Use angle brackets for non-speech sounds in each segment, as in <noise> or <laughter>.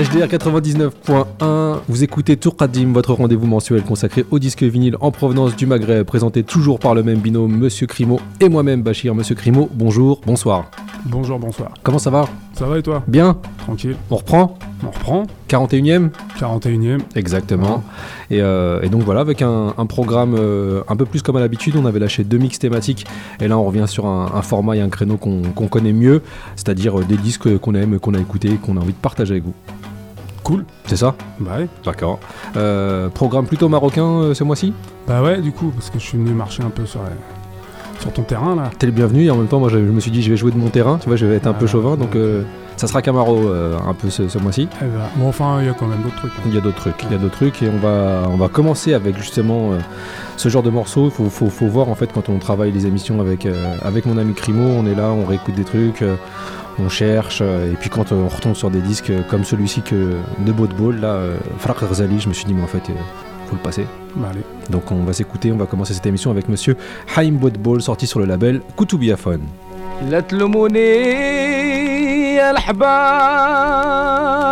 HDR 99.1, vous écoutez Tour Qadim, votre rendez-vous mensuel consacré au disque vinyle en provenance du Maghreb, présenté toujours par le même binôme, Monsieur Crimo et moi-même, Bachir. Monsieur Crimo, bonjour, bonsoir. Bonjour, bonsoir. Comment ça va? Ça va et toi? Bien Tranquille. On reprend? On reprend 41ème 41ème. Exactement. Et, euh, et donc voilà, avec un, un programme euh, un peu plus comme à l'habitude, on avait lâché deux mix thématiques. Et là, on revient sur un, un format et un créneau qu'on qu'on connaît mieux, c'est-à-dire euh, des disques qu'on aime, qu'on a écoutés, qu'on a envie de partager avec vous. Cool. C'est ça Bah ouais. D'accord. Euh, programme plutôt marocain euh, ce mois-ci Bah ouais, du coup, parce que je suis venu marcher un peu sur, la- sur ton terrain là. T'es le bienvenu et en même temps, moi je, je me suis dit, je vais jouer de mon terrain, tu vois, je vais être un peu chauvin, donc euh, ça sera Camaro euh, un peu ce, ce mois-ci. Eh bah, bon, enfin, il y a quand même d'autres trucs. hein. Il y a d'autres trucs, il y a d'autres trucs et on va, on va commencer avec justement euh, ce genre de morceaux. Il faut, faut- faut voir en fait quand on travaille les émissions avec, euh, avec mon ami Crimo, on est là, on réécoute des trucs, euh, on cherche euh, et puis quand euh, on retombe sur des disques euh, comme celui-ci que de Ball là, euh, Fraq Ghazali, je me suis dit mais en fait, euh, faut le passer. Bah allez. Donc on va s'écouter, on va commencer cette émission avec monsieur Haim Ball sorti sur le label Koutubiafone. لا تلوموني يا الأحباب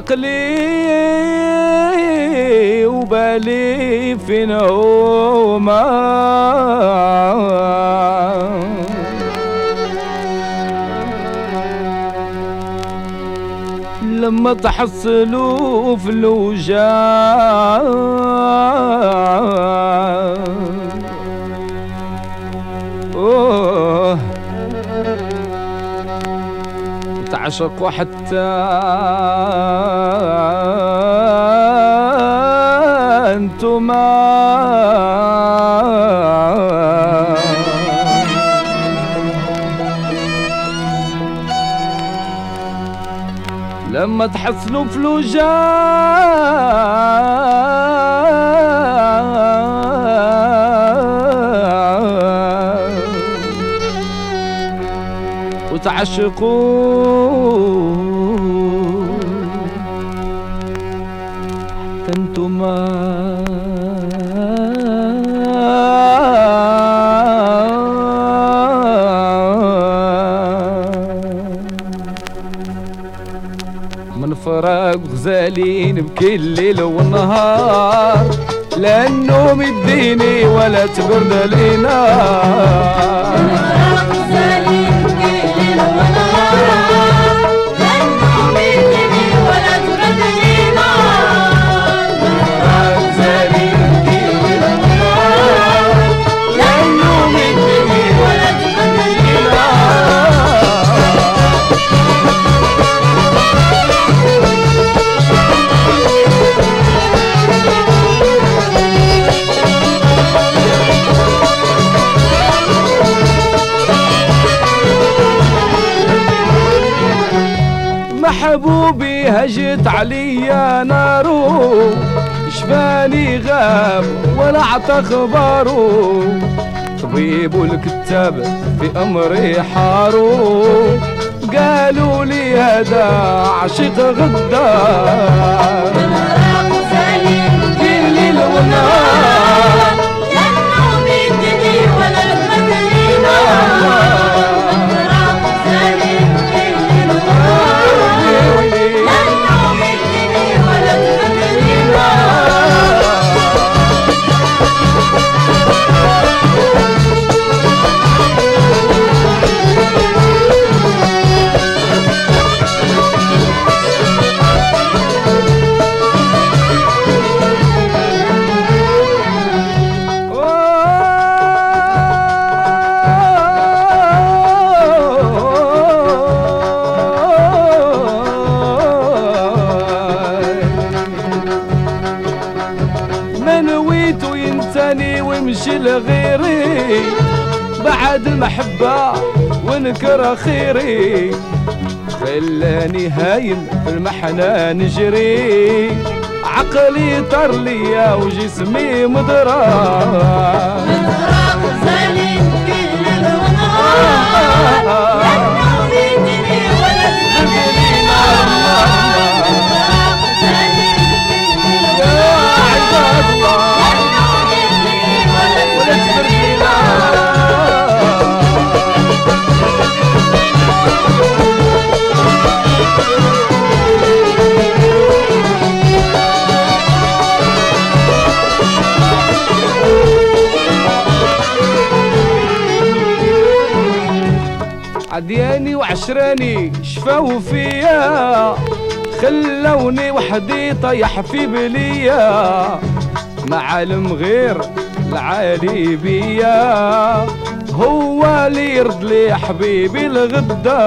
عقلي وبالي في نومة. لما تحصلوا في الوجع. أوه. العشق وحتى أنتما. لما تحصلوا فلوجات وتعشقوا حتى انتما من فراق غزالين بكل ليل ونهار لا النوم ولا تبرد Thank you. محبوبي هجت عليا نارو شفاني غاب ولا عطى خبارو طبيب والكتاب في امري حارو قالوا لي هذا عشق غدار كل ليل ونهار ما المحبة ونكره خيري. خلاني هايم في المحنة نجري. عقلي طر ليا وجسمي مضرار ولا عدياني وعشراني شفاو فيا خلوني وحدي طيح في بليا معالم غير العالي بيا هو اللي يرد لي حبيبي الغدا.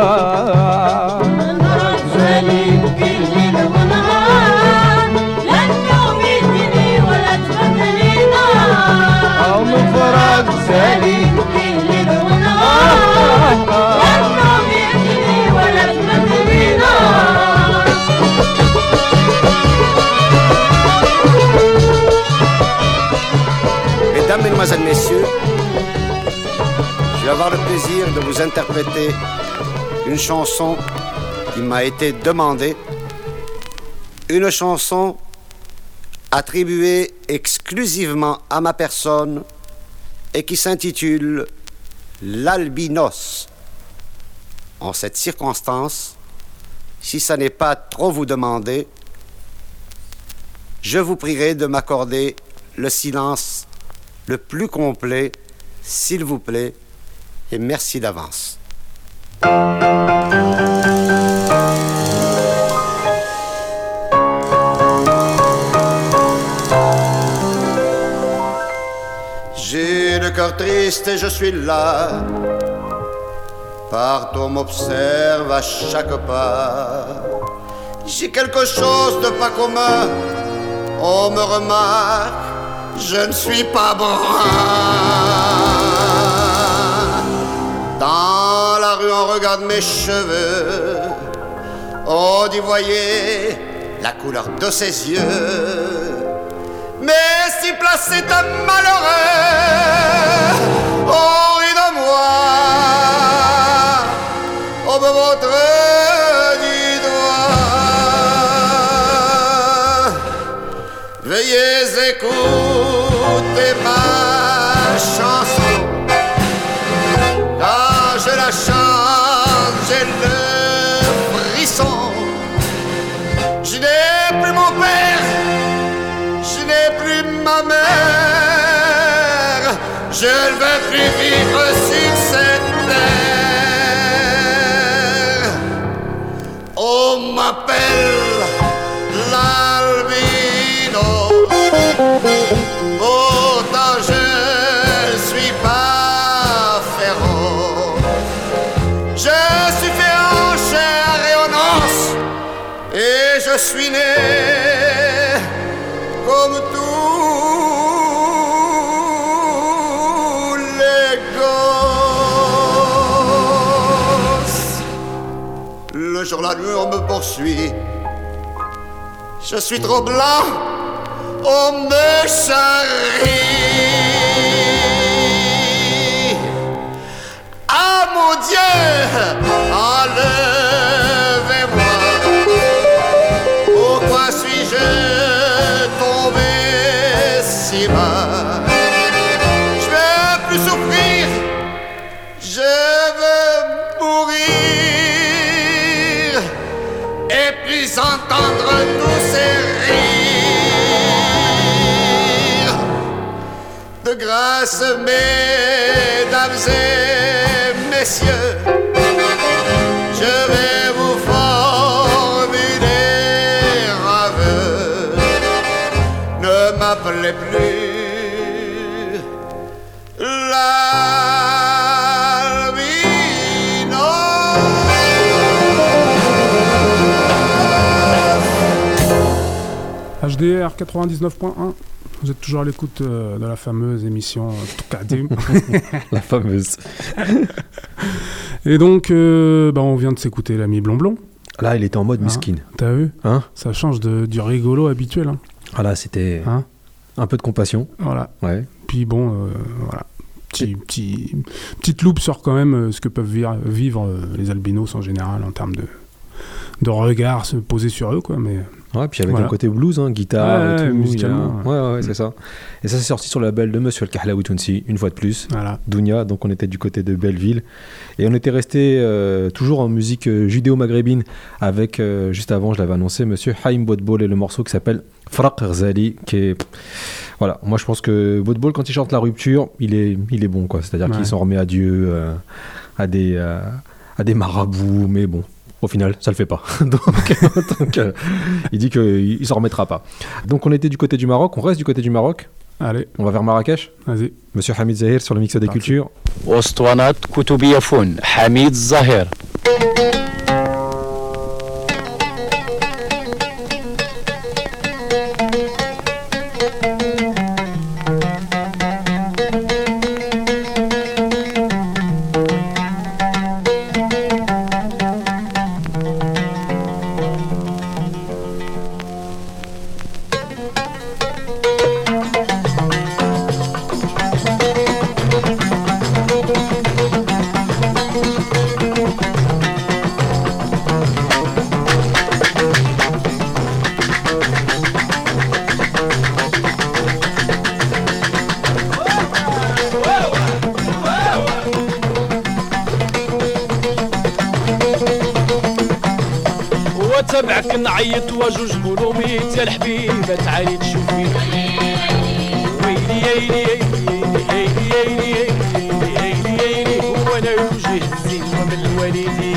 Mesdames, Mesdemoiselles, Messieurs, je vais avoir le plaisir de vous interpréter une chanson qui m'a été demandée, une chanson attribuée exclusivement à ma personne et qui s'intitule L'albinos. En cette circonstance, si ça n'est pas trop vous demander, je vous prierai de m'accorder le silence le plus complet, s'il vous plaît, et merci d'avance. Cœur triste et je suis là. Partout m'observe à chaque pas. J'ai quelque chose de pas commun. On me remarque, je ne suis pas brun. Dans la rue, on regarde mes cheveux. On dit, voyez la couleur de ses yeux. Mais si placé malheureux, on rit de moi, on me montre du doigt. Veuillez écouter ma Le jour, la nuit, on me poursuit. Je suis trop blanc, on me charrie. Ah mon Dieu, enlevez-moi. Grâce, mesdames et messieurs, je vais vous formuler un vœu. Ne m'appelez plus l'albino. HDR 99.1. Vous êtes toujours à l'écoute euh, de la fameuse émission euh, Toukadim. <laughs> La fameuse. <laughs> Et donc, euh, bah, on vient de s'écouter l'ami Blonblon. Là, il était en mode miskin. T'as vu? Hein? Ça change de, du rigolo habituel. hein. Ah là, c'était Hein? un peu de compassion. Voilà. Ouais. Puis bon, euh, voilà. Petit, petit- petite loupe sur quand même ce que peuvent vivre, vivre, les albinos en général en termes de, de regard se poser sur eux, quoi. Mais Ouais, puis avec voilà. un côté blues, hein, guitare, ouais, euh, et tout, musicalement. Ouais, ouais, c'est mm. ça. Et ça, c'est sorti sur la belle de Monsieur Al-Kahlaoui Tounsi, une fois de plus. Voilà. Dounia, donc on était du côté de Belleville. Et on était resté euh, toujours en musique euh, judéo-maghrébine avec, juste avant, je l'avais annoncé, Monsieur Haïm Botbol et le morceau qui s'appelle Fraq Rzali, qui est. Voilà, moi je pense que Botbol, quand il chante la rupture, il est, il est bon, quoi. C'est-à-dire qu'il s'en remet à Dieu, à des. à des marabouts, mais bon, au final, ça le fait pas. <laughs> donc, euh, il dit qu'il ne s'en remettra pas. Donc on était du côté du Maroc, on reste du côté du Maroc. Allez. On va vers Marrakech Monsieur Hamid Zahir sur le mix des cultures. الوليد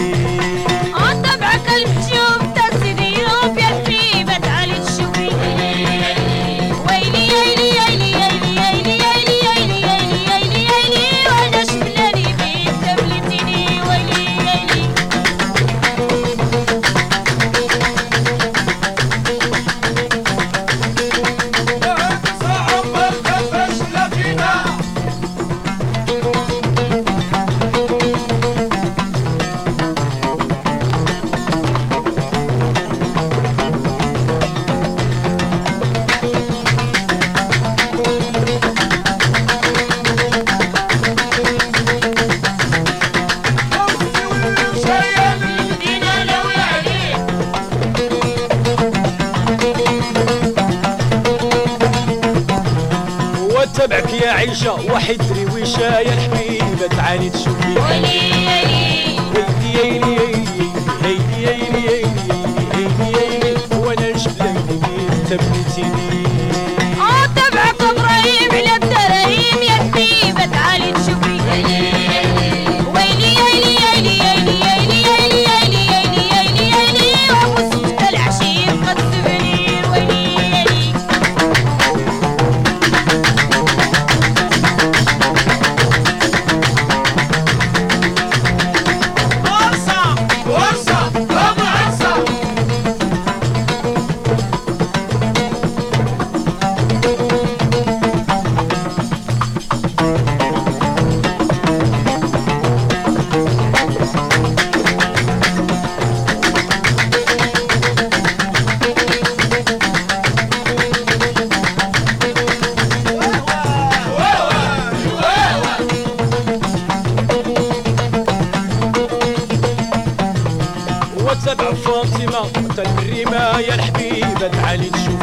زاد عليك شوية.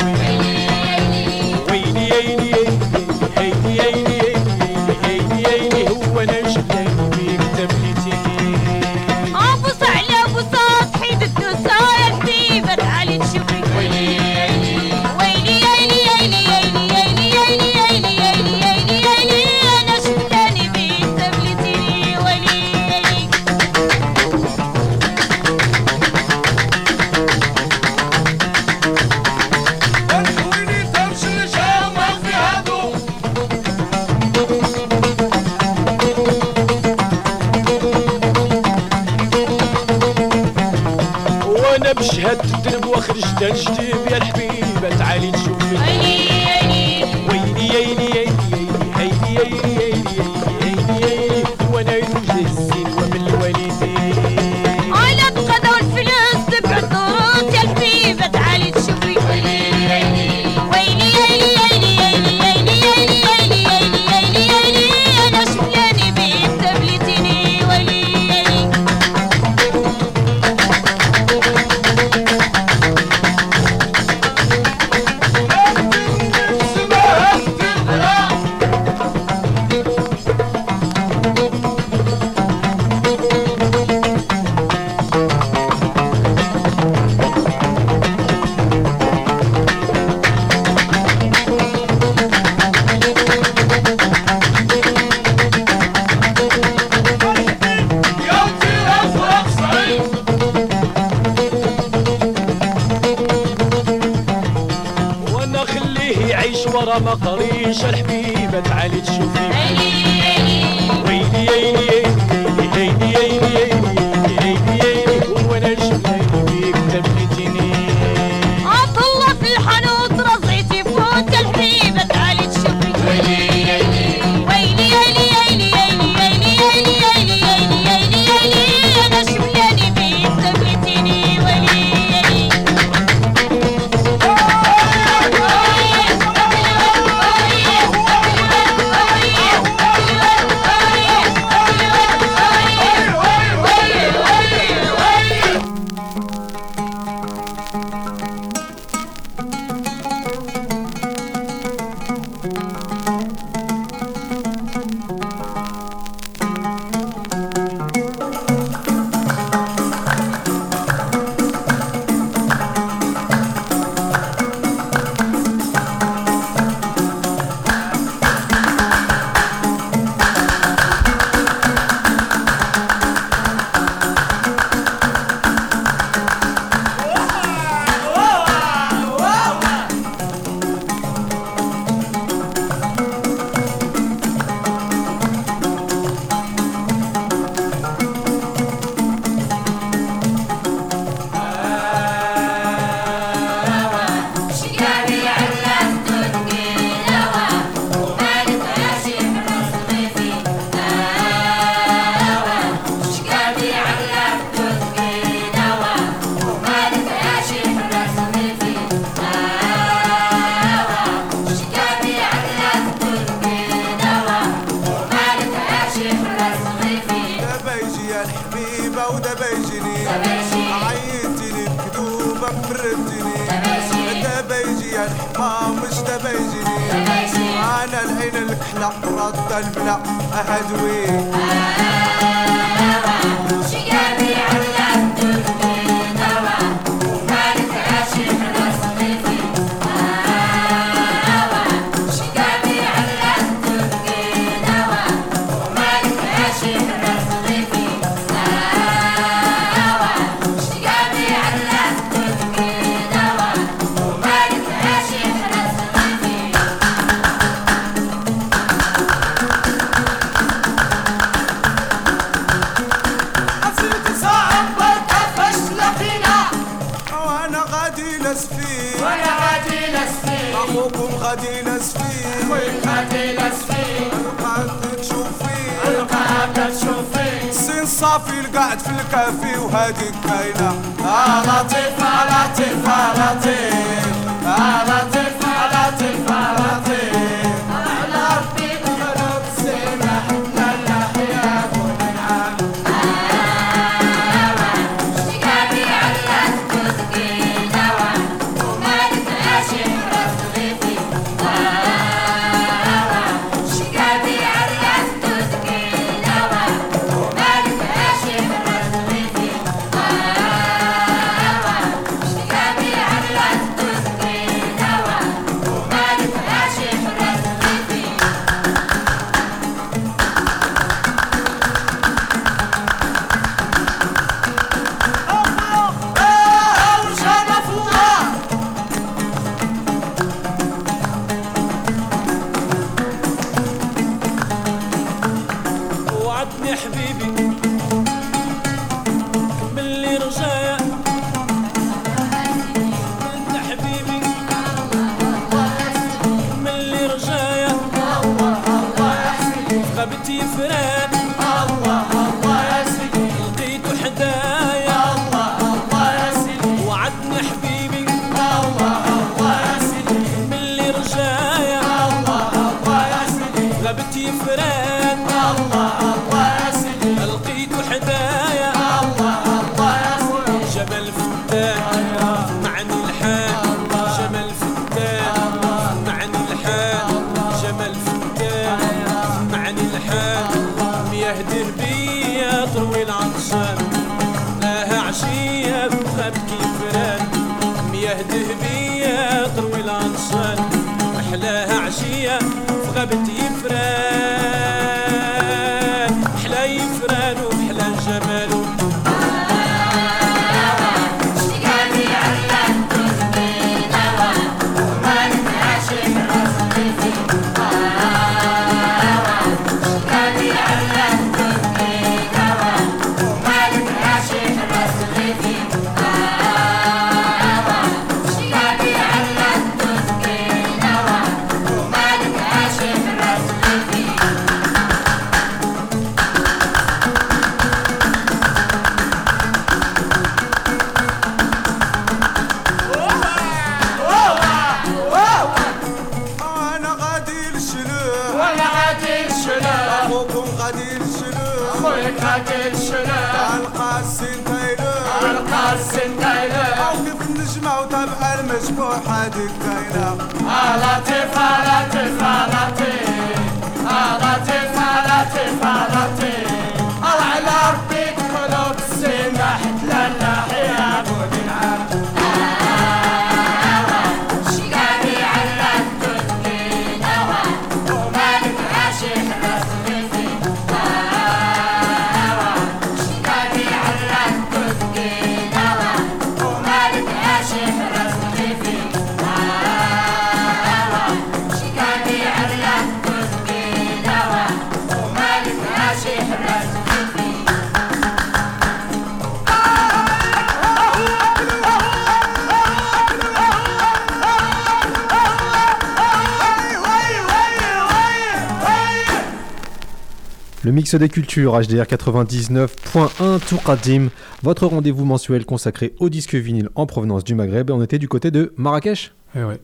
Le mix des cultures HDR 99.1 Tourkadim, votre rendez-vous mensuel consacré au disque vinyle en provenance du Maghreb. On était du côté de Marrakech Eh ouais.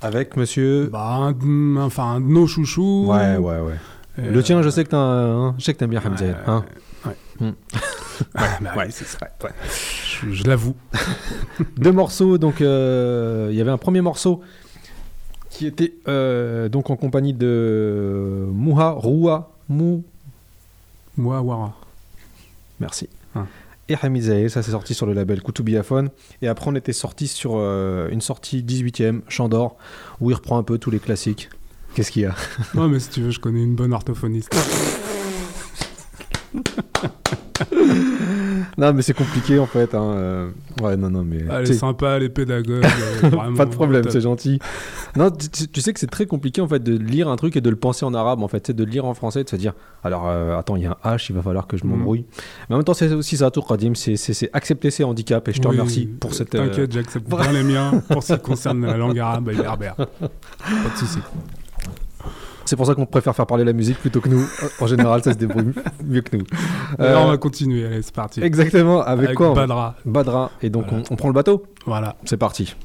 avec monsieur. Bah, un, enfin, un de nos chouchous. Ouais, ouais, ouais. Euh, Le tien, je sais que t'as un- je sais que t'aimes bien Hamza. ouais, hein. ouais. Hmm. Ouais, bah, <laughs> Ouais, c'est je, je l'avoue. <laughs> Deux morceaux, donc euh, il y avait un premier morceau qui était euh, donc en compagnie de Mouha Roua Mou. Moi, Wara. Merci. Hein. Et Hamid Zahé, ça s'est sorti sur le label Koutubiafone. Et après, on était sorti sur euh, une sortie 18ème, Chant d'Or, où il reprend un peu tous les classiques. Qu'est-ce qu'il y a? Non, mais si tu veux, je connais une bonne orthophoniste. <laughs> <laughs> Non, mais c'est compliqué en fait. hein, euh, Ouais, non, non, mais. Elle tu est sympa, elle est pédagogue. <laughs> euh, vraiment, Pas de problème, c'est gentil. Non, tu, sais que c'est très compliqué en fait de lire un truc et de le penser en arabe en fait, c'est de le lire en français et de se dire alors euh, attends, il y a un H, il va falloir que je Mhm. m'embrouille. Mais en même temps, c'est aussi ça, tout Radim, c'est accepter ses handicaps et je te Oui, remercie pour cette. euh, T'inquiète, j'accepte <laughs> bien les miens pour ce qui concerne la langue arabe et berbère. Pas de soucis. C'est pour ça qu'on préfère faire parler la musique plutôt que nous. En général, ça se débrouille mieux que nous. D'ailleurs, Euh, on va continuer, allez, c'est parti. Exactement, avec, Avec quoi on- Badra. Badra. Et donc Voilà. on, on prend le bateau? Voilà. C'est parti.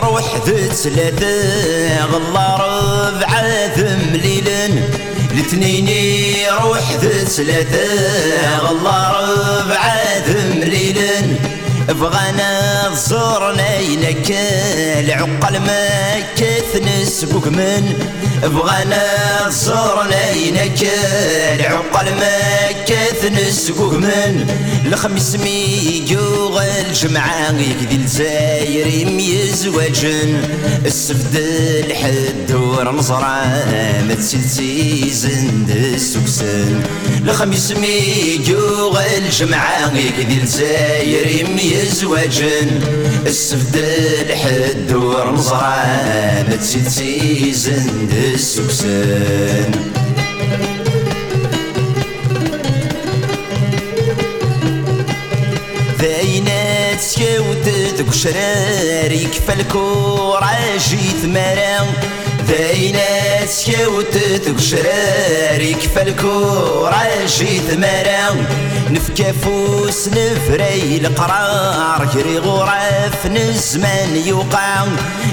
روح ذات ثلاثة غلا ربعة ثمليلا الاثنين روح ذات ثلاثة غلا ربعة ثمليلا بغانا زرنا ينكل عقل ما كثنس بكمن بغانا صورنا ينكل عقل ما كث نسقوه من الخمس ميجوغ الجمعة يكذي الزاير ميزوجن السفد الحد ورمزرع متسلسي زند السوسن الخمس ميجوغ الجمعة يكذي الزاير ميزوجن السفد الحد ورمزرع متسلسي زند السكسان. ذاينات سكاوت بشراريك شراري كفالكو عاجي ثمران داينات سكاوتت وشراري كفى الكور عاشي ثمارة نفكا فوس نفري القرار كري غراف نزمان يوقع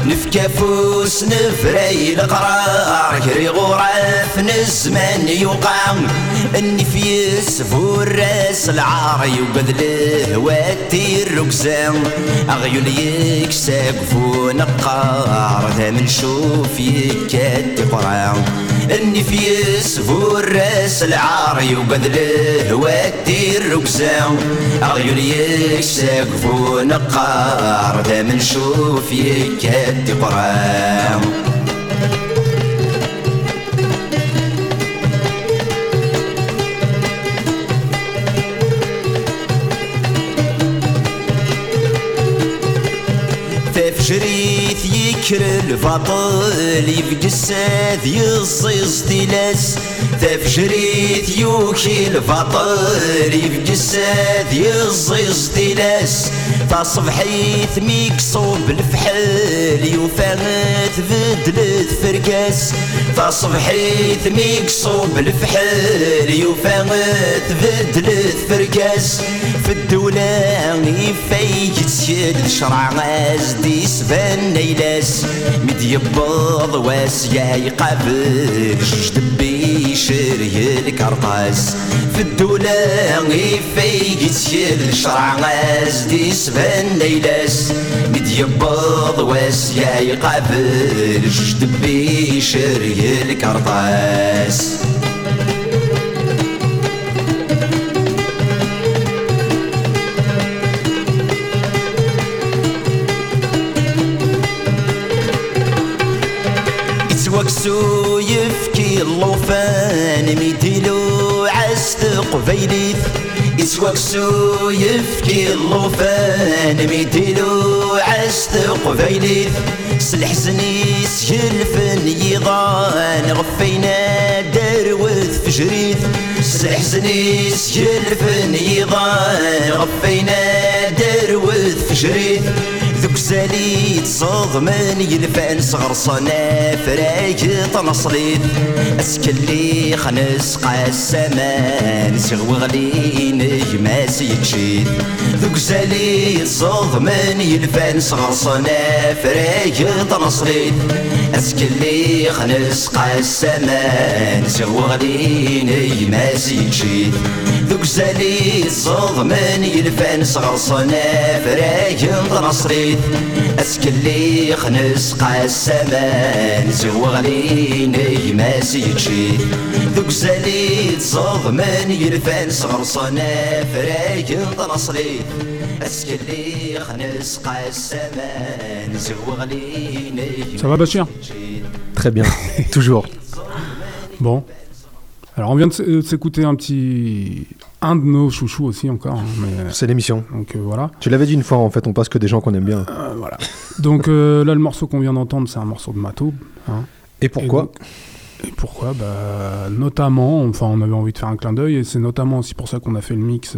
نفكا فوس نفري القرار كري غراف نزمان يوقع إني في سفور راس العاري وبذله واتي ركزان اغيوليك ساقفو فو نقار ثمن شوف يه كات في النفيس فورس العاري وبذل الهوى دير ركزاو عيون يكسقف نقار دام نشوف يكات قرعة ذكر الفضل يبقى يصيص تلاس تفجريت يوكي الفضل يبقى يصيص تلاس تا صبحيت مي يقصوب الفحل يوفانت بدلت فرقاس تا صبحيت مي يقصوب الفحل يوفانت بدلت فرقاس في الدولة فيك تشد شرع غاز دي سبان نيلاس. مديبض واسيا يقابل دبي. شري الكرطاس في الدولة غيفي يتسير الشرع غاز. دي سبان ليلاس مديبض واسيا يقابل جوج جدبي شري الكرطاس وكسو يفكي اللوفان ميتلو عستق فيليث. إسوكسو يفكي اللوفان ميتلو عستق فيليث. سلح زني سجل يضان غفينا دروث فجريث سلح زني سجل يضان غفينا دروث فجريث زاليت صغ من يلفان صغر صنا فراك تنصليت اسكلي خنس قاسمان سغو غلي نجماس يتشيد ذوك زاليت صغ من يلفان صغر صنا فراك تنصليت اسكلي خنس قاسمان سغو غلي نجماس يتشيد ذوك زاليت صغ من يلفان صغر صنا فراك تنصليت اسكلي خنس قاسمان زهو غلين يماس يتشي ذوك زالي تصدمن يلفان صغر صنا فراك طنصلي اسكلي خنس قاسمان زهو غلين Ça va Bachir Très bien, toujours. Bon. Alors on vient de s- de s'écouter un petit... un de nos chouchous aussi encore. hein, euh, C'est l'émission. donc euh, voilà. Tu l'avais dit une fois, en fait, on passe que des gens qu'on aime bien. Euh, voilà. Donc euh, là le morceau qu'on vient d'entendre c'est un morceau de Matoub. hein. Et pourquoi Et pourquoi? Bah, Notamment, enfin on avait envie de faire un clin d'œil et c'est notamment aussi pour ça qu'on a fait le mix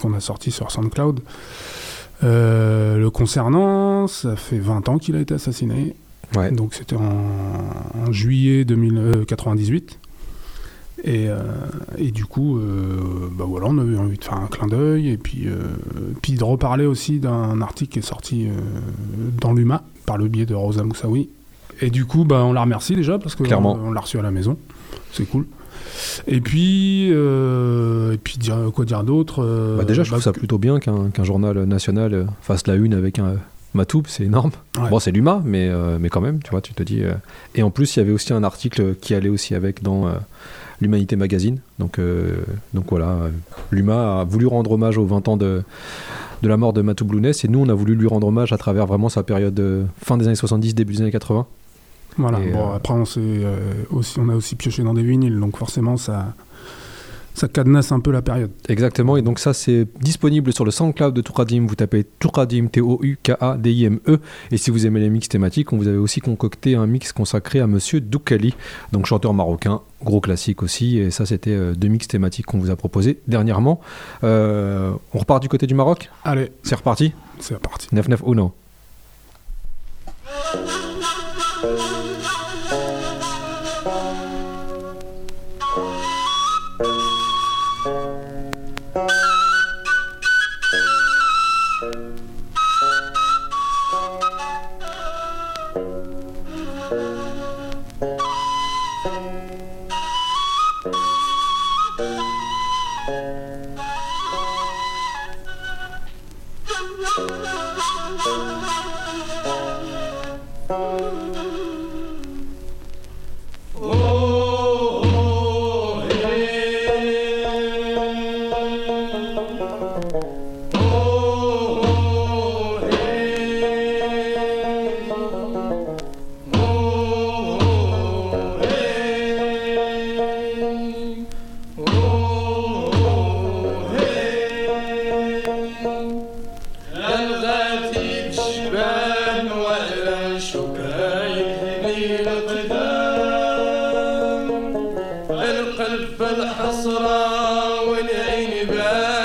qu'on a sorti sur SoundCloud. Le concernant, ça fait 20 ans qu'il a été assassiné. Ouais. Donc c'était en, en juillet 2098. Et, euh, et du coup, euh, bah voilà, on a eu envie de faire un clin d'œil et puis, euh, puis de reparler aussi d'un article qui est sorti euh, dans l'UMA par le biais de Rosa Moussaoui. Et du coup, bah, on la remercie déjà parce que Clairement. on, on l'a reçu à la maison. C'est cool. Et puis, et puis dire, quoi dire d'autre Bah, déjà, je trouve bah, ça plutôt bien qu'un journal national fasse la une avec un Matoub, c'est énorme. Ouais. Bon, c'est l'UMA, mais, euh, mais quand même, tu vois, tu te dis. euh, Et en plus, il y avait aussi un article qui allait aussi avec dans euh, l'Humanité Magazine. Donc, euh, donc voilà, l'UMA a voulu rendre hommage aux 20 ans de, de la mort de Matoub Lounès, et nous, on a voulu lui rendre hommage à travers vraiment sa période euh, fin des années 70, début des années 80. Voilà. Et, bon, euh, après, on, aussi, on a aussi pioché dans des vinyles, donc forcément, ça, ça cadenasse un peu la période. Exactement, et donc ça c'est disponible sur le SoundCloud de Touradim, vous tapez Touradim, T-O-U-K-A-D-I-M-E, et si vous aimez les mix thématiques, on vous avait aussi concocté un mix consacré à Monsieur Doukali, donc chanteur marocain, gros classique aussi, et ça c'était euh, deux mix thématiques qu'on vous a proposés dernièrement. Euh, on repart du côté du Maroc? Allez, C'est reparti? C'est parti. 9-9 ou non القلب الحصره والعين بان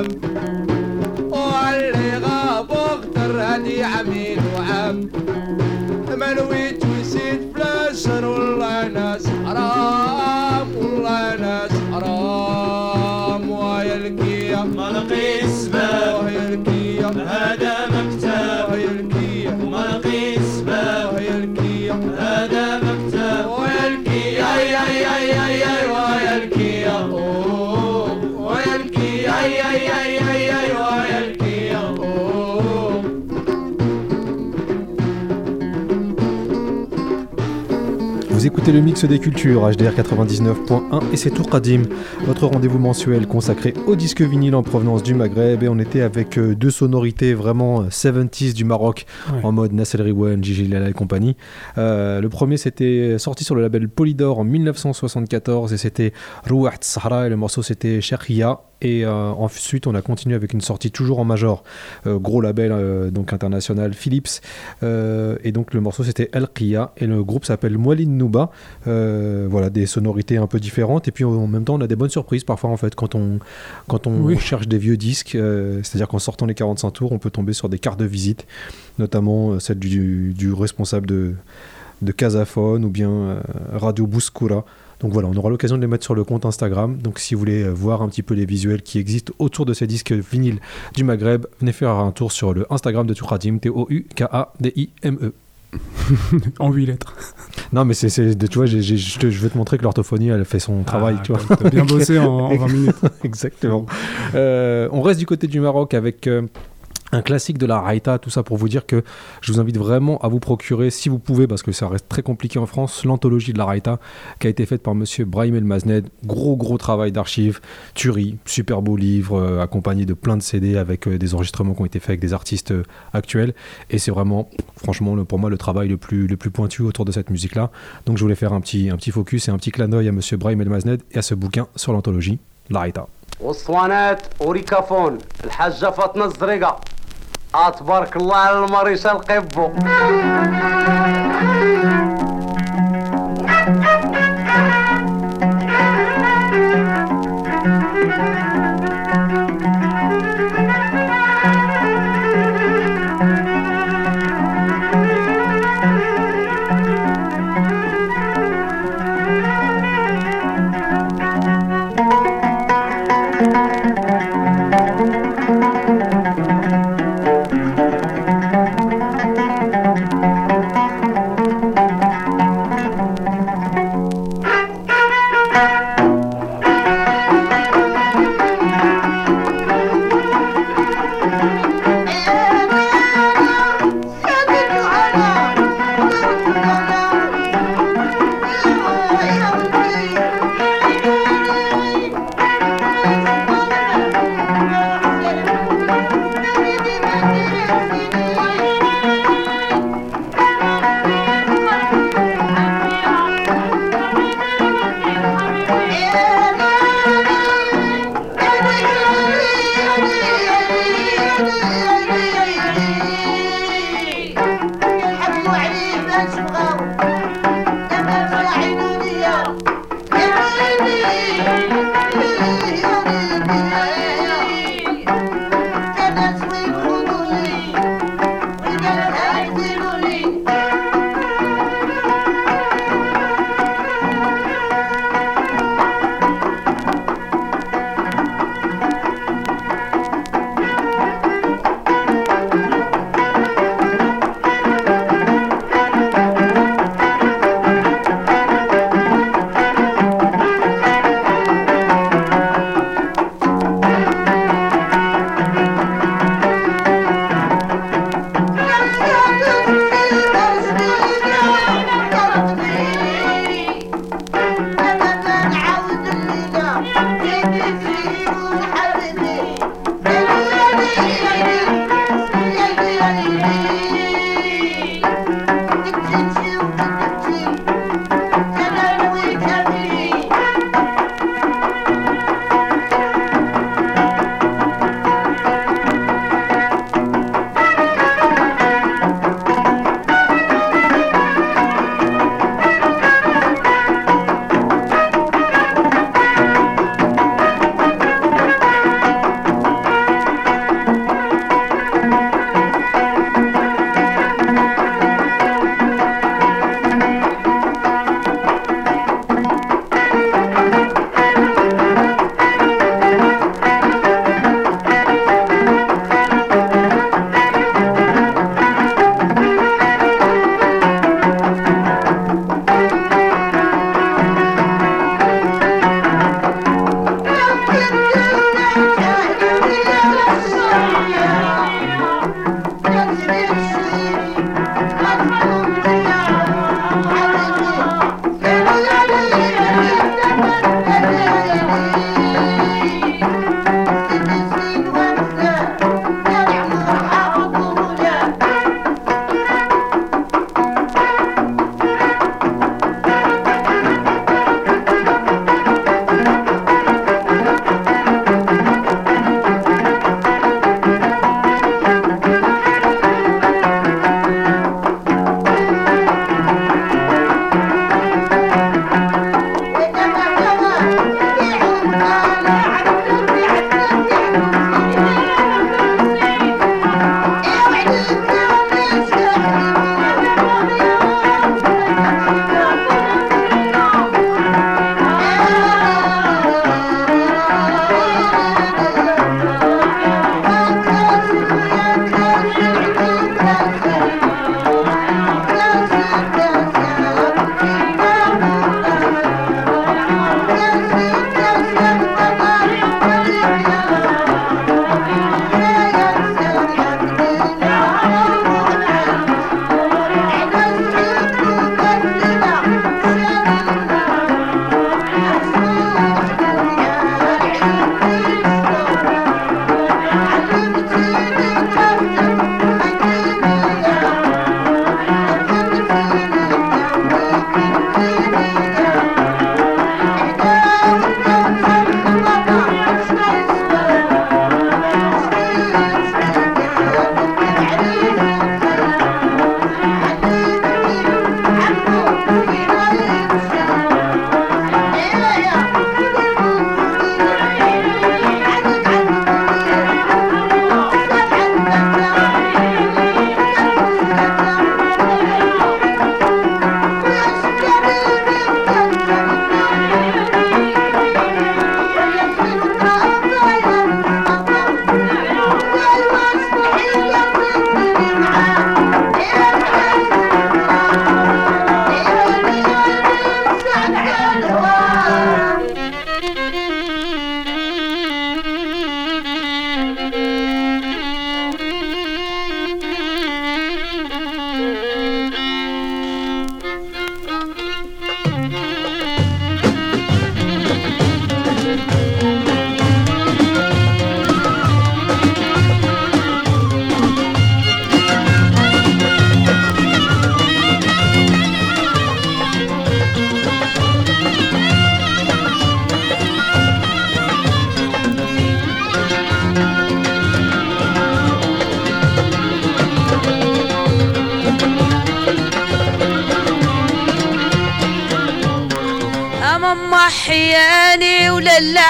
وعم واللي غاب وقدر هدي عميل وعم. ما نويت وسيت فلاسر والله ناس حرام. Écoutez le mix des cultures HDR 99.1 et c'est Tour Qadim, votre rendez-vous mensuel consacré au disque vinyle en provenance du Maghreb et on était avec euh, deux sonorités vraiment euh, 70s du Maroc Ouais. en mode Nasser Riwan, Gigi Lala et compagnie. Euh, le premier c'était sorti sur le label Polydor en 1974 et c'était Rouat Sahara et le morceau c'était Shekhia et euh, ensuite on a continué avec une sortie toujours en major, euh, gros label euh, donc international Philips et donc le morceau c'était El Qia et le groupe s'appelle Moalin Nouba. Voilà des sonorités un peu différentes et puis en même temps on a des bonnes surprises parfois en fait quand on quand on Oui. cherche des vieux disques, c'est-à-dire qu'en sortant les 45 tours on peut tomber sur des cartes de visite, notamment celle du, du responsable de de Casaphone ou bien euh, Radio Bouskoura. Donc voilà, on aura l'occasion de les mettre sur le compte Instagram. Donc si vous voulez voir un petit peu les visuels qui existent autour de ces disques vinyles du Maghreb, venez faire un tour sur le Instagram de Touradim, T-O-U-K-A-D-I-M-E. <laughs> En 8 lettres. Non mais c'est, tu vois, je, je veux te montrer que l'orthophonie, elle fait son travail, Ah, tu vois. bien bossé en, en 20 minutes. <laughs> Exactement. Euh, on reste du côté du Maroc avec euh, un classique de la Raïta, tout ça pour vous dire que je vous invite vraiment à vous procurer, si vous pouvez, parce que ça reste très compliqué en France, l'anthologie de la Raïta qui a été faite par monsieur Brahim El Mazned. Gros, gros travail d'archives, tuerie, super beau livre, euh, accompagné de plein de CD avec euh, des enregistrements qui ont été faits avec des artistes euh, actuels. Et c'est vraiment, franchement, pour moi, le travail le plus, le plus pointu autour de cette musique-là. Donc je voulais faire un petit, un petit focus et un petit clin d'œil à monsieur Brahim El Mazned et à ce bouquin sur l'anthologie, la Raïta. تبارك الله على المريشة القبو.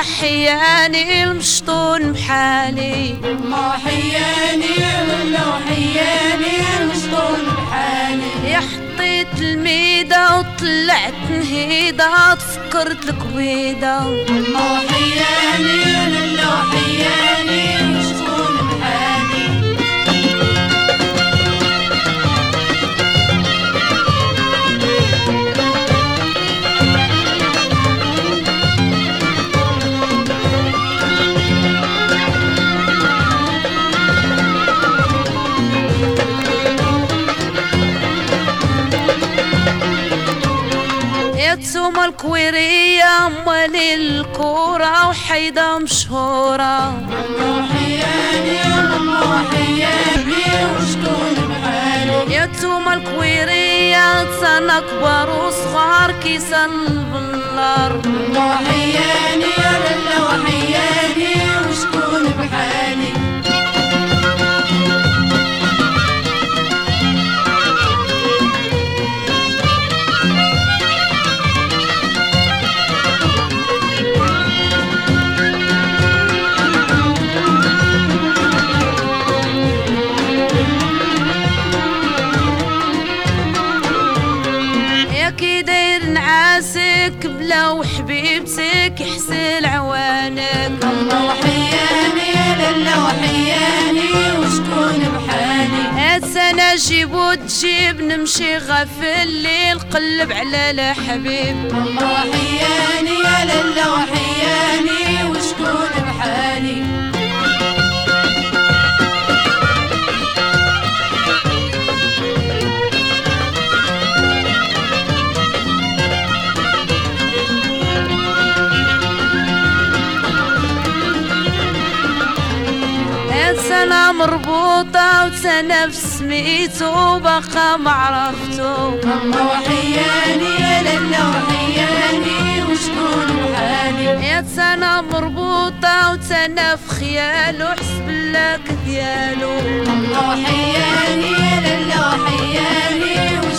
حياني المشطون بحالي. ما حياني ولا حياني المشطون بحالي. يا حطيت الميدة وطلعت نهيدة تفكرت الكبيدة ما حياني ولا حياني الكويرية أموال الكورة وحيدة مشهورة. ممنوحيان يا ممنوحيان وشكون بحالي يا توما الكويرية تسانا كبار وصغار كيسن بالنار. ممنوحيان يا ممنوحيان راسك بلا وحبيبتك يحسن عوانك. الله وحياني لله وحياني وشكون بحالي. السنة جيب وتجيب نمشي غف الليل قلب على الحبيب الله وحياني لله وحياني وشكون بحالي. مربوطة وتنفس ميتو وبقى ما معرفتو ماما وحياني يا لالا وحياني وشكون بحالي يا سنة مربوطة وتنف خيالو حسب لك ديالو ماما وحياني يا لالا وحياني وشكون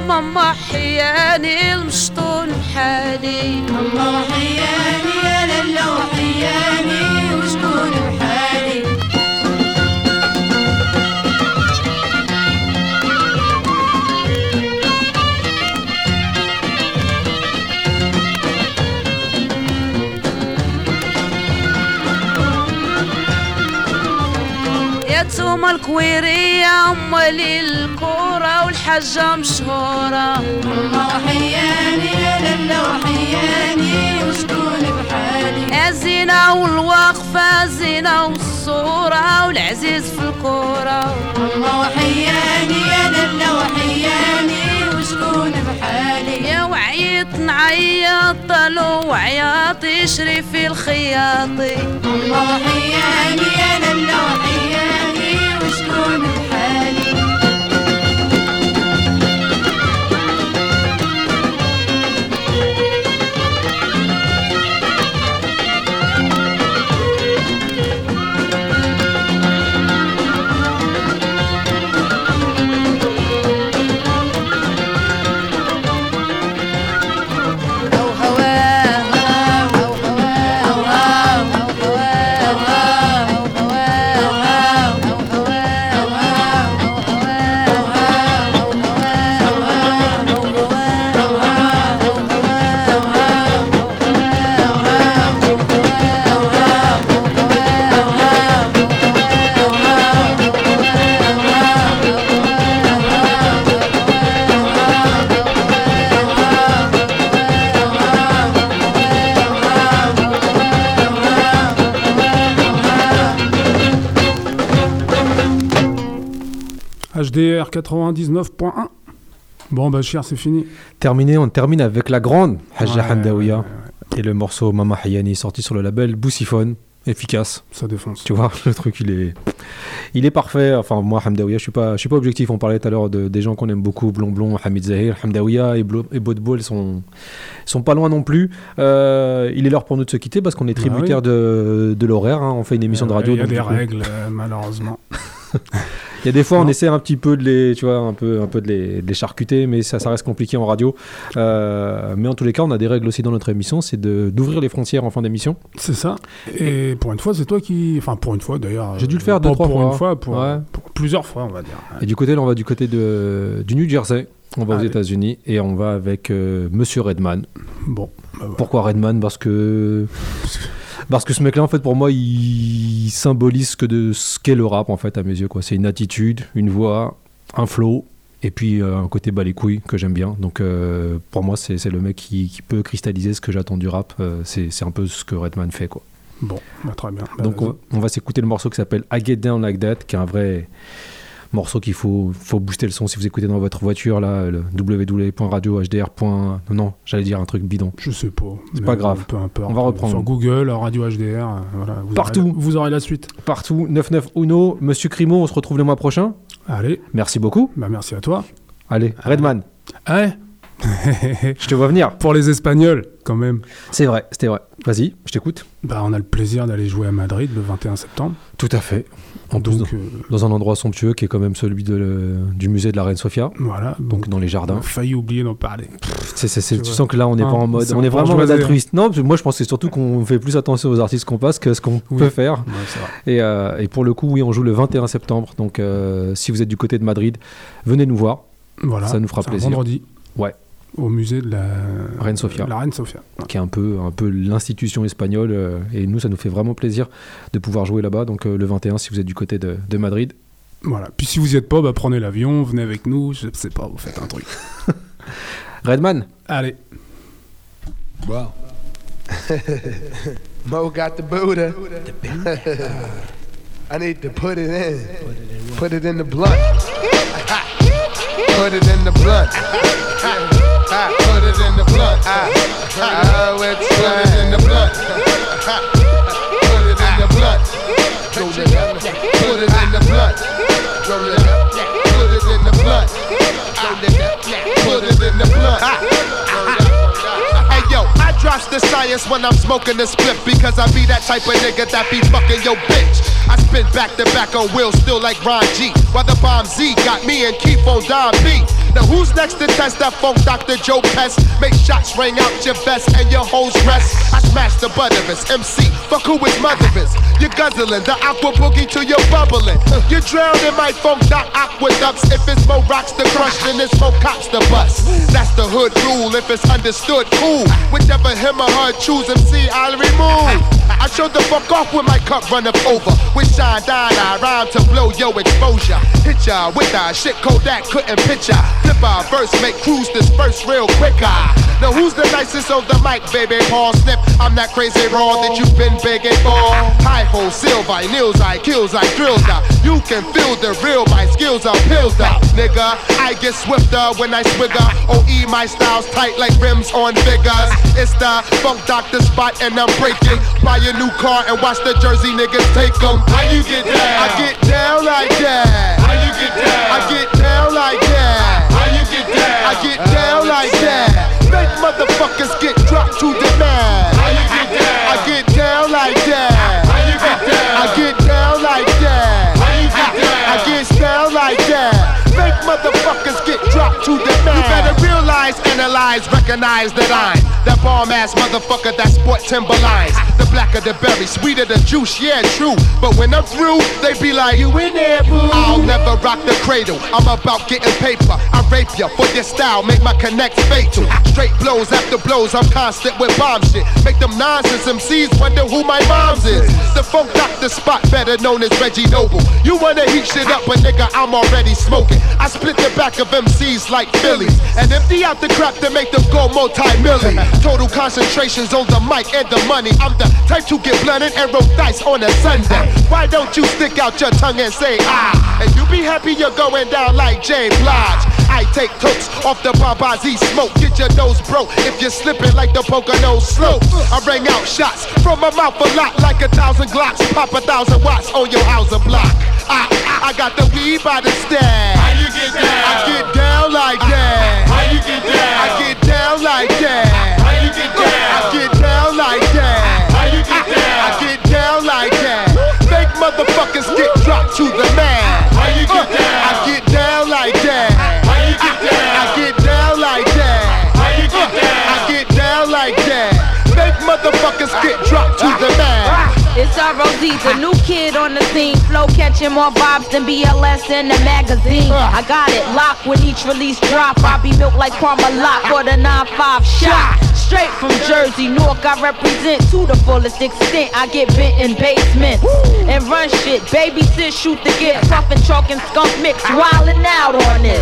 وماما حياني المشطون بحالي ما حياني لا حياني وشكون بحالي يا توما الكويرية مالي الكورة. الحجة مشهورة ماما وحياني يا لالا وحياني وشكون بحالي. يا زينة والوقفة زينة والصورة والعزيز في الكورة. ماما وحياني يا لالا وحياني وشكون بحالي. يا وعيت نعيط طلو وعياطي شريفي الخياطي. ماما وحياني يا لالا وحياني HDR 99.1. Bon, bah, cher, c'est fini. Terminé, on termine avec la grande Hajja Ouais, et le morceau Mama Hayani sorti sur le label Boussiphone. efficace. Ça défonce. Tu vois, <laughs> le truc, il est, il est parfait. Enfin, moi, Hamdaouia, je suis pas, je suis pas objectif. On parlait tout à l'heure de, des gens qu'on aime beaucoup, Blond Blond, Hamid Zahir, Hamdaouia et, Blo- et Bodbo, ils sont, sont pas loin non plus. Euh, il est l'heure pour nous de se quitter parce qu'on est Bah tributaire oui. de, de l'horaire. hein. On fait une émission de radio. Il y a des règles, euh, malheureusement. <laughs> Il y a des fois, on Non. essaie un petit peu de les, tu vois, un peu, un peu de les, de les charcuter, mais ça, ça reste compliqué en radio. Euh, mais en tous les cas, on a des règles aussi dans notre émission, c'est d'ouvrir les frontières en fin d'émission. C'est ça. Et pour une fois, c'est toi qui. Enfin, pour une fois d'ailleurs. J'ai dû le euh, faire deux, trois pour fois. une fois, pour, Ouais. pour plusieurs fois, on va dire. Et du côté, là, on va du côté de, du New Jersey. On va aux. États-Unis et on va avec euh, Monsieur Redman. Bon. bah. Pourquoi Redman? Parce que parce que ce mec-là, en fait, pour moi, il symbolise ce que de ce qu'est le rap, en fait, à mes yeux. Quoi, c'est une attitude, une voix, un flow. Et puis euh, un côté bas les couilles que j'aime bien. Donc euh, pour moi, c'est c'est le mec qui, qui peut cristalliser ce que j'attends du rap. Euh, c'est c'est un peu ce que Redman fait. Quoi. Bon, bah, très bien. Bah, Donc on, on va s'écouter le morceau qui s'appelle I Get Down Like That, qui est un vrai morceau qu'il faut, faut booster le son si vous écoutez dans votre voiture, là, le www.radiohdr. Non, non, j'allais dire un truc bidon. Je sais pas. C'est pas grave. Peu importe. On va reprendre. Sur Google, Radio HDR, euh, voilà. Vous Partout. aurez la- vous aurez la suite. Partout, 99 Uno, Monsieur Crimo, on se retrouve le mois prochain. Allez, Merci beaucoup. bah merci à toi. Allez, Redman, Ouais. <laughs> je te vois venir. Pour les Espagnols, quand même. C'est vrai, c'était vrai. Vas-y, je t'écoute. Bah, on a le plaisir d'aller jouer à Madrid le 21 septembre. Tout à fait. En plus, Donc, dans, euh, dans un endroit somptueux qui est quand même celui de le- du musée de la Reine Sofia, voilà. donc dans les on jardins. a failli oublier d'en parler. Tu sens que là, on n'est Hein, pas en mode. c'est On est vraiment en mode altruiste. Non, moi, je pense que c'est surtout qu'on fait plus attention aux artistes qu'on passe que ce qu'on Oui. peut faire. Ouais. Et, euh, et pour le coup, oui, on joue le 21 septembre. Donc, euh, si vous êtes du côté de Madrid, venez nous voir. Voilà. Ça nous fera C'est un plaisir. vendredi. Ouais. Au musée de la Reine Sofia. La Reine Sofia. Ouais. qui est un peu, un peu l'institution espagnole. euh, et nous, ça nous fait vraiment plaisir de pouvoir jouer là-bas. Donc, euh, le 21, si vous êtes du côté de, de Madrid. Voilà. Puis si vous y êtes pas, bah, prenez l'avion, venez avec nous. Je sais pas, vous faites un truc. <laughs> Redman, Allez. Wow. <laughs> Mo got the Buddha. <laughs> I need to put it in. Put it in the blunt. Put it in the blunt. Put it in the. Ah, let's put it in the blunt. Put it in the blunt. Put it in the blunt. Put it in the blunt. Put it in the blunt. Put it in the blunt. Hey yo, I drops the science when I'm smoking the split because I be that type of nigga that be fucking your bitch. I spin back to back on wheels still like Ron G. While the bomb Z got me and Keith on Don B. Now who's next to test that funk Dr. Joe Pest? Make shots ring out your vest and your hoes rest. I smash the butt of his MC. Fuck who his mother is. You're guzzling the aqua boogie to your bubbling. You drown in my funk doc aqueducts. If it's more rocks to crush, then it's more cops to bust. That's the hood rule. If it's understood, cool. Whichever him or her choose MC, I'll remove. I show the fuck off when my cup run up over. With shine down, I rhyme to blow your exposure. Hit ya with that shit Kodak couldn't picture. Our verse, make crews disperse real quicker. Now who's the nicest on the mic, baby? Paul Snip. I'm that crazy raw that you've been begging for. High hole, silver, nails, I kills, I drills out. You can feel the real, my skills are pilled out. Nigga, I get swifter when I swigger. OE, my style's tight like rims on figures. It's the funk doctor spot and I'm breaking. Buy a new car and watch the Jersey niggas take take 'em. How you get down? I get down like that. How you get down? I get down like that. I get down like that. Make motherfuckers get dropped to the mat. How get down? I get down like that. How you get down? I get down like that. How you get down? I get down like that. Motherfuckers get dropped to the. You better realize, analyze, recognize that I'm that bomb ass motherfucker that sport Timberlines. The blacker the berry, sweeter the juice, yeah, true. But when I'm through, they be like, You in there, boo? I'll never rock the cradle. I'm about getting paper. I rape ya for your style, make my connect fatal. Straight blows after blows, I'm constant with bomb shit. Make them nonsense MCs wonder who my mom's is. The funk doctor spot, better known as Reggie Noble. You wanna heat shit up, but nigga, I'm already smoking. I split the back of MCs like Phillies and empty out the crap to make them go multi-million. Total concentrations on the mic and the money. I'm the type to get blunted and roll dice on a Sunday. Why don't you stick out your tongue and say ah? And you be happy you're going down like Jay Blige. I take totes off the Babazi smoke. Get your nose broke if you're slipping like the Pocono slope. I rang out shots from my mouth a lot like a thousand glocks. Pop a thousand watts on your house and block. I, I got the weed by the stash. How you get down? I get down like that. How you get down? I get down like that. How you get down? I get down like that. How you get down? I get down like that. Fake motherfuckers get dropped to the man. How you get down? I get down like that. How you get down? I get down like that. How you get down? I get down like that. Fake motherfuckers get dropped to the man. It's ROZ, the new kid on the scene. Flow catching more vibes than BLS in the magazine. Uh. I got it locked when each release drop. I be milked like Parmalat for the 9-5 shot. Straight from Jersey, Newark, I represent to the fullest extent. I get bent in basements and run shit. Babysit, shoot the get, tough and chalk and skunk mix. Ah. Wildin' out on this.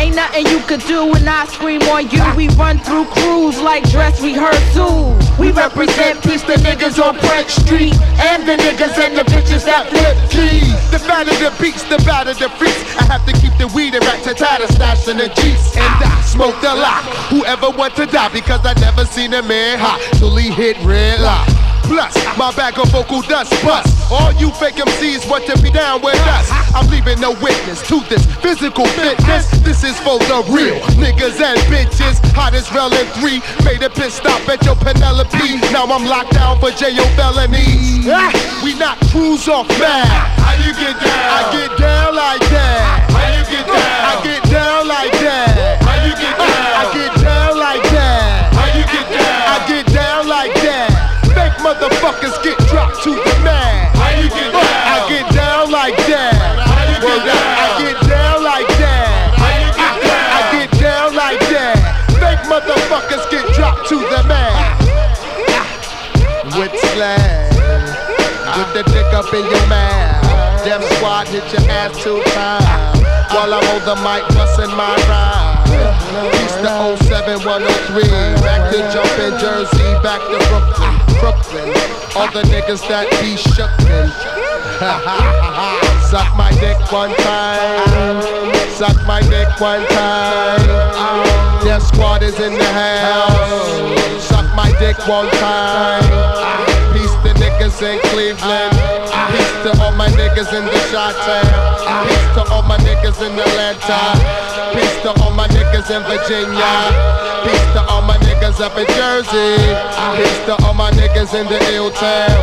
Ain't nothing you could do when I scream on you. We run through crews like dress rehearsals. We represent peace the niggas on French Street and the niggas and the bitches that flip keys. The fatter the beats, the badder the freaks. I have to keep the weed and rat tatter stash in the jeeps. And I smoked a lot. Whoever want to die because I never seen a man hot till he hit red light. Plus, my bag of vocal dust bust. All you fake MCs want to be down with us. I'm leaving no witness to this physical fitness. This is for the real niggas and bitches. Hottest relin' three. Made a pit stop at your Penelope. Now I'm locked down for jail felonies. We knock crews off mad. How you get down? I get down like that. How you get down? I get down the mic busting my rhyme. Peace to 07103. Back to jumpin' Jersey, back to Brooklyn. The niggas that be shookin'. <laughs> Suck my dick one time. Suck my dick one time. Death squad is in the house. Suck my dick one time. Peace to niggas in Cleveland. Peace to all my niggas in the shot. Peace to all my niggas in Atlanta. Peace to all my niggas in Virginia. Peace to all my niggas up in Jersey. Peace to all my niggas in the ill town.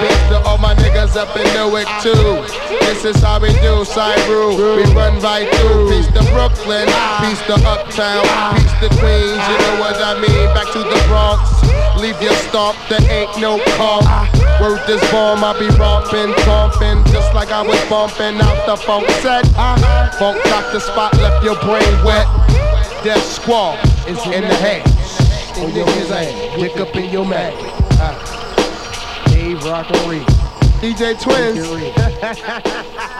Peace to all my niggas up in Newark too. This is how we do, Cyru. We run right through. Peace to Brooklyn. Peace to Uptown. Peace to Queens. You know what I mean? Back to the Bronx. Leave your stomp, there ain't no call. Word this bomb, I be romping, tromping, just like I was bumping out the funk set. Funk doctor spot left your brain wet. Death squad is in the house. On your head, dick up in your mouth. Dave Rockery. DJ Twins. <laughs>